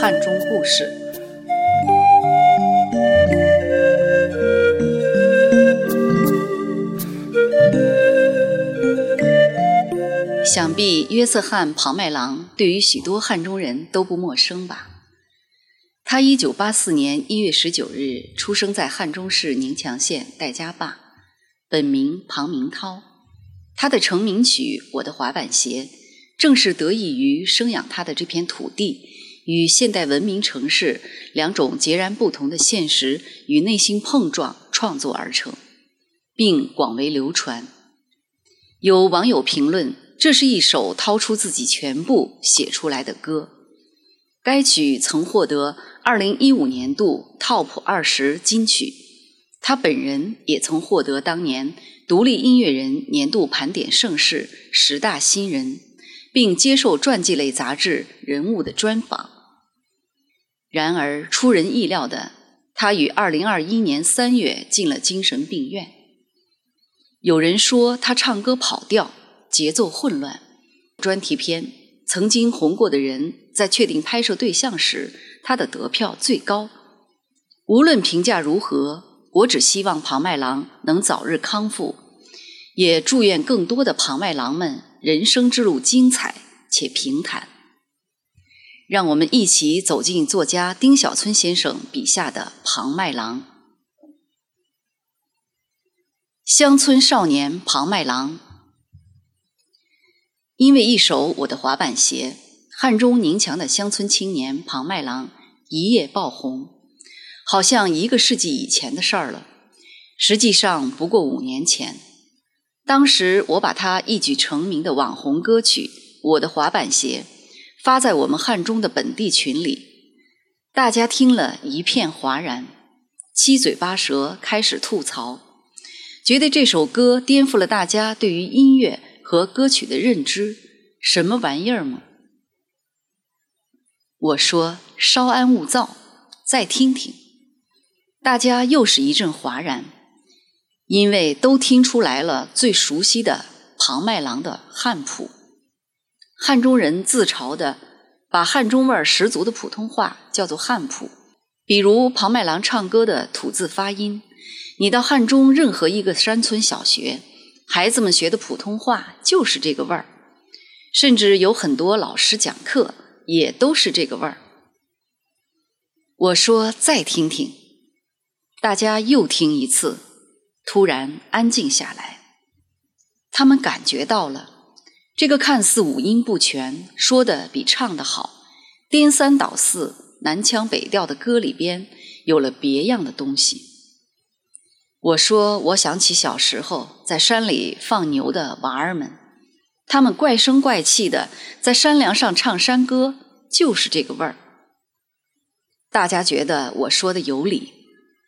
汉中故事。想必约瑟翰·庞麦郎对于许多汉中人都不陌生吧？他一九八四年一月十九日出生在汉中市宁强县戴家坝，本名庞明涛。他的成名曲《我的滑板鞋》，正是得益于生养他的这片土地与现代文明城市两种截然不同的现实与内心碰撞创作而成，并广为流传。有网友评论，这是一首掏出自己全部写出来的歌。该曲曾获得2015年度 TOP 二十金曲，他本人也曾获得当年。独立音乐人年度盘点盛世十大新人，并接受传记类杂志《人物》的专访。然而出人意料的，他于二零二一年三月进了精神病院。有人说他唱歌跑调，节奏混乱。专题片曾经红过的人，在确定拍摄对象时，他的得票最高。无论评价如何。我只希望庞麦郎能早日康复，也祝愿更多的庞麦郎们人生之路精彩且平坦。让我们一起走进作家丁小春先生笔下的庞麦郎。乡村少年庞麦郎，因为一首《我的滑板鞋》，汉中宁强的乡村青年庞麦郎一夜爆红。好像一个世纪以前的事儿了，实际上不过五年前。当时我把他一举成名的网红歌曲《我的滑板鞋》发在我们汉中的本地群里，大家听了一片哗然，七嘴八舌开始吐槽，觉得这首歌颠覆了大家对于音乐和歌曲的认知，什么玩意儿嘛！我说稍安勿躁，再听听。大家又是一阵哗然，因为都听出来了最熟悉的庞麦郎的汉普。汉中人自嘲的把汉中味儿十足的普通话叫做汉普，比如庞麦郎唱歌的吐字发音，你到汉中任何一个山村小学，孩子们学的普通话就是这个味儿，甚至有很多老师讲课也都是这个味儿。我说再听听。大家又听一次，突然安静下来。他们感觉到了，这个看似五音不全、说的比唱的好、颠三倒四、南腔北调的歌里边有了别样的东西。我说，我想起小时候在山里放牛的娃儿们，他们怪声怪气的在山梁上唱山歌，就是这个味儿。大家觉得我说的有理。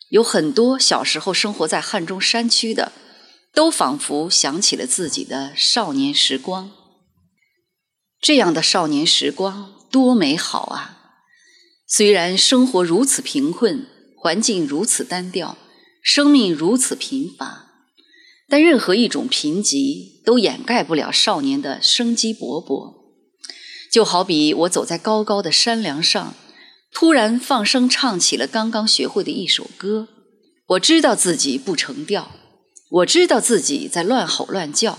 有很多小时候生活在汉中山区的，都仿佛想起了自己的少年时光。这样的少年时光多美好啊！虽然生活如此贫困，环境如此单调，生命如此贫乏，但任何一种贫瘠都掩盖不了少年的生机勃勃。就好比我走在高高的山梁上。突然放声唱起了刚刚学会的一首歌，我知道自己不成调，我知道自己在乱吼乱叫，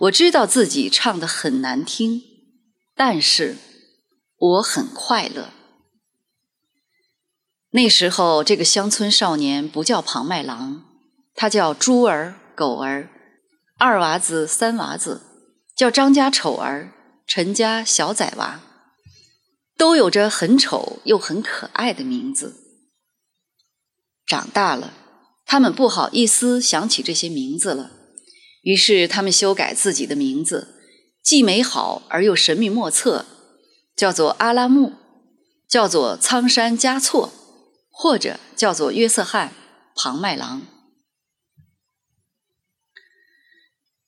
我知道自己唱的很难听，但是我很快乐。那时候，这个乡村少年不叫庞麦郎，他叫猪儿、狗儿，二娃子、三娃子，叫张家丑儿、陈家小崽娃。都有着很丑又很可爱的名字。长大了，他们不好意思想起这些名字了，于是他们修改自己的名字，既美好而又神秘莫测，叫做阿拉木，叫做苍山嘉措，或者叫做约瑟翰·庞麦郎。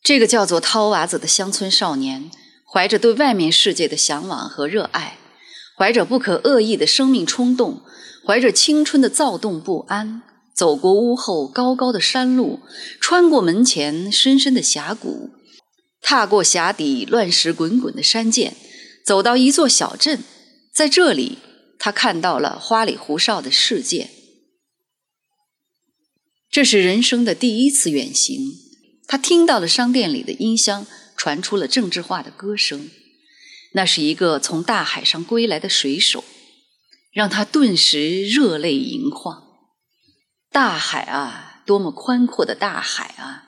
这个叫做涛娃子的乡村少年，怀着对外面世界的向往和热爱。怀着不可遏抑的生命冲动，怀着青春的躁动不安，走过屋后高高的山路，穿过门前深深的峡谷，踏过峡底乱石滚滚的山涧，走到一座小镇，在这里，他看到了花里胡哨的世界。这是人生的第一次远行，他听到了商店里的音箱传出了政治化的歌声，那是一个从大海上归来的水手，让他顿时热泪盈眶。大海啊，多么宽阔的大海啊！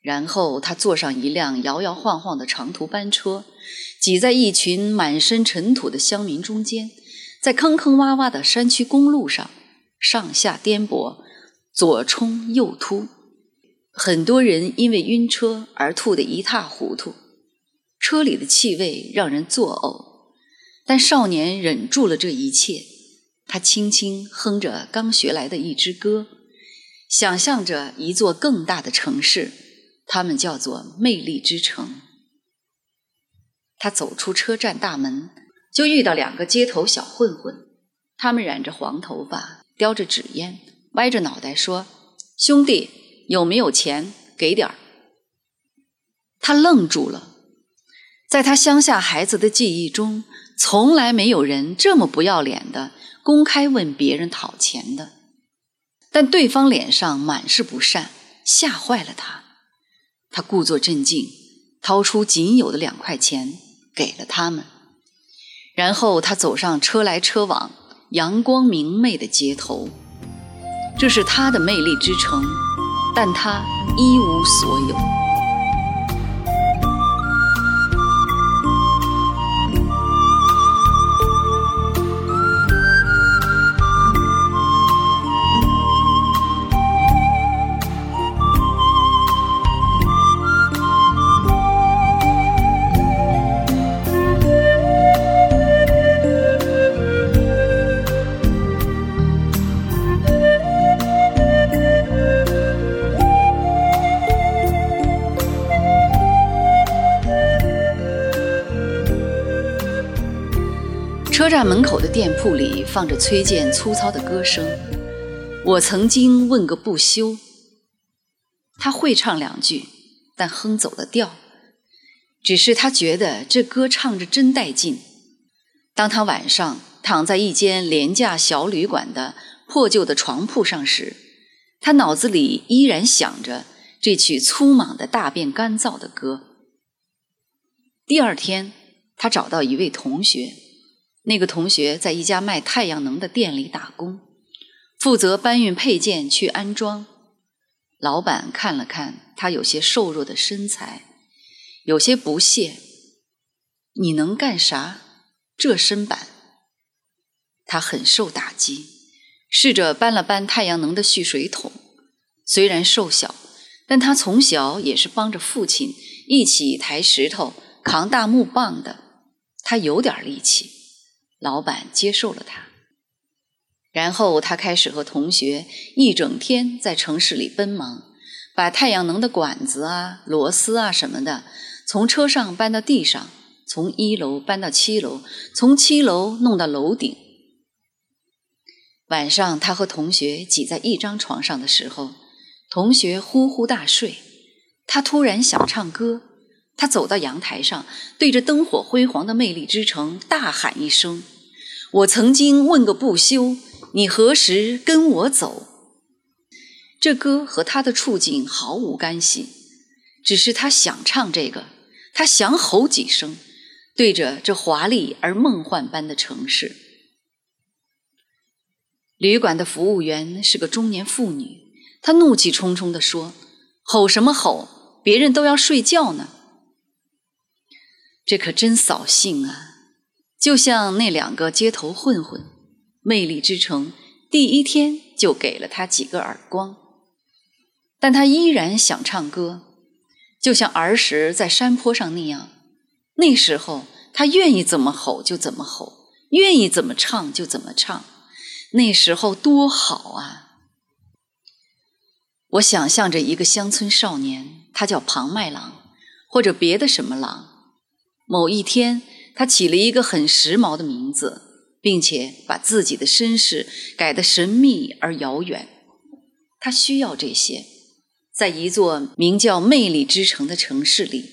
然后他坐上一辆摇摇晃晃的长途班车，挤在一群满身尘土的乡民中间，在坑坑洼洼的山区公路上上下颠簸。左冲右突，很多人因为晕车而吐得一塌糊涂。车里的气味让人作呕，但少年忍住了这一切。他轻轻哼着刚学来的一支歌，想象着一座更大的城市，他们叫做魅力之城。他走出车站大门，就遇到两个街头小混混，他们染着黄头发，叼着纸烟。歪着脑袋说：“兄弟，有没有钱？给点儿。”他愣住了，在他乡下孩子的记忆中，从来没有人这么不要脸的公开问别人讨钱的。但对方脸上满是不善，吓坏了他。他故作镇静，掏出仅有的两块钱给了他们，然后他走上车来车往、阳光明媚的街头。这是他的魅力之城，但他一无所有。站门口的店铺里放着崔健粗糙的歌声。我曾经问个不休。他会唱两句，但哼走了调。只是他觉得这歌唱着真带劲。当他晚上躺在一间廉价小旅馆的破旧的床铺上时，他脑子里依然想着这曲粗莽的大便干燥的歌。第二天，他找到一位同学。那个同学在一家卖太阳能的店里打工，负责搬运配件去安装。老板看了看他有些瘦弱的身材，有些不屑：“你能干啥？这身板？”他很受打击，试着搬了搬太阳能的蓄水桶。虽然瘦小，但他从小也是帮着父亲一起抬石头、扛大木棒的，他有点力气。老板接受了他，然后他开始和同学一整天在城市里奔忙，把太阳能的管子啊、螺丝啊什么的从车上搬到地上，从一楼搬到七楼，从七楼弄到楼顶。晚上他和同学挤在一张床上的时候，同学呼呼大睡，他突然想唱歌。他走到阳台上，对着灯火辉煌的魅力之城大喊一声：“我曾经问个不休，你何时跟我走？”这歌和他的处境毫无干系，只是他想唱这个，他想吼几声，对着这华丽而梦幻般的城市。旅馆的服务员是个中年妇女，她怒气冲冲地说：“吼什么吼？别人都要睡觉呢。”这可真扫兴啊！就像那两个街头混混，魅力之城第一天就给了他几个耳光，但他依然想唱歌，就像儿时在山坡上那样。那时候他愿意怎么吼就怎么吼，愿意怎么唱就怎么唱。那时候多好啊！我想象着一个乡村少年，他叫庞麦郎，或者别的什么郎。某一天，他起了一个很时髦的名字，并且把自己的身世改得神秘而遥远。他需要这些，在一座名叫魅力之城的城市里，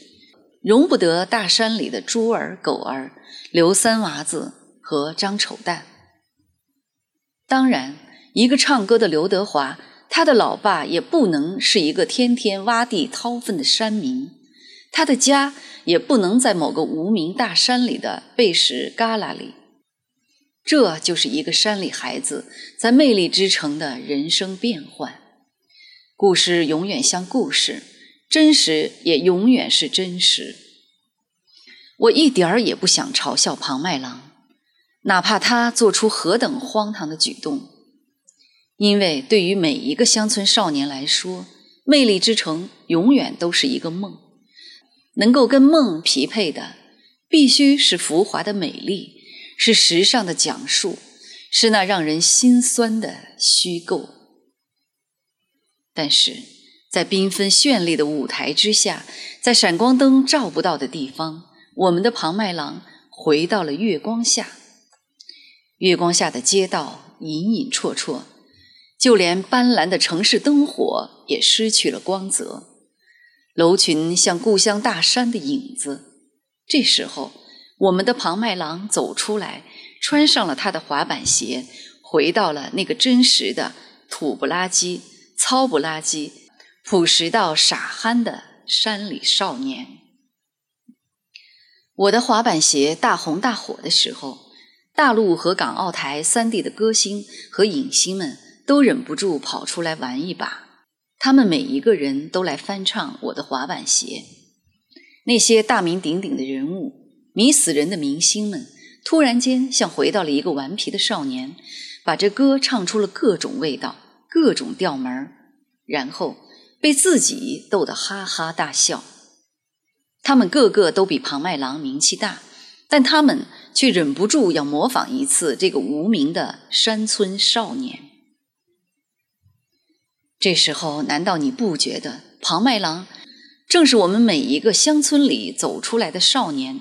容不得大山里的猪儿狗儿、刘三娃子和张丑蛋。当然，一个唱歌的刘德华，他的老爸也不能是一个天天挖地掏粪的山民，他的家也不能在某个无名大山里的背石旮旯里。这就是一个山里孩子在魅力之城的人生变幻。故事永远像故事，真实也永远是真实。我一点儿也不想嘲笑庞麦郎，哪怕他做出何等荒唐的举动，因为对于每一个乡村少年来说，魅力之城永远都是一个梦。能够跟梦匹配的，必须是浮华的美丽。是时尚的讲述，是那让人心酸的虚构。但是在缤纷绚丽的舞台之下，在闪光灯照不到的地方，我们的庞麦郎回到了月光下。月光下的街道隐隐绰绰，就连斑斓的城市灯火也失去了光泽，楼群像故乡大山的影子。这时候。我们的庞麦郎走出来，穿上了他的滑板鞋，回到了那个真实的土不拉几、糙不拉几、朴实到傻憨的山里少年。我的滑板鞋大红大火的时候，大陆和港澳台三地的歌星和影星们都忍不住跑出来玩一把，他们每一个人都来翻唱我的滑板鞋。那些大名鼎鼎的人物。迷死人的明星们突然间像回到了一个顽皮的少年，把这歌唱出了各种味道、各种调门儿，然后被自己逗得哈哈大笑。他们个个都比庞麦郎名气大，但他们却忍不住要模仿一次这个无名的山村少年。这时候，难道你不觉得庞麦郎正是我们每一个乡村里走出来的少年？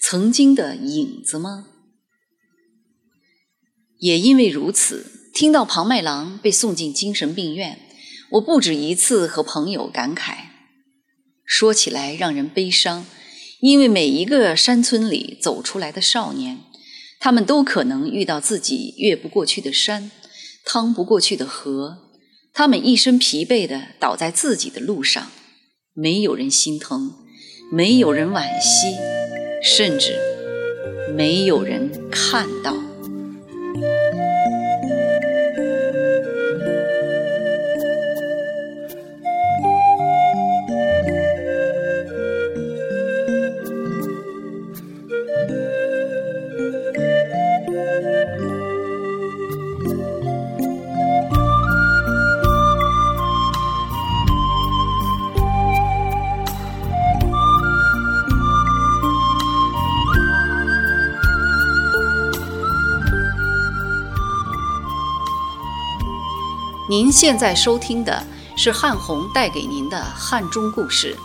曾经的影子吗？也因为如此，听到庞麦郎被送进精神病院，我不止一次和朋友感慨，说起来让人悲伤。因为每一个山村里走出来的少年，他们都可能遇到自己越不过去的山，趟不过去的河，他们一身疲惫的倒在自己的路上，没有人心疼，没有人惋惜。甚至没有人看到。您现在收听的是汉红带给您的汉中故事。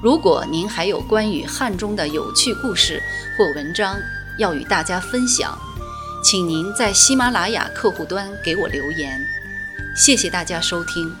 如果您还有关于汉中的有趣故事或文章要与大家分享，请您在喜马拉雅客户端给我留言。谢谢大家收听。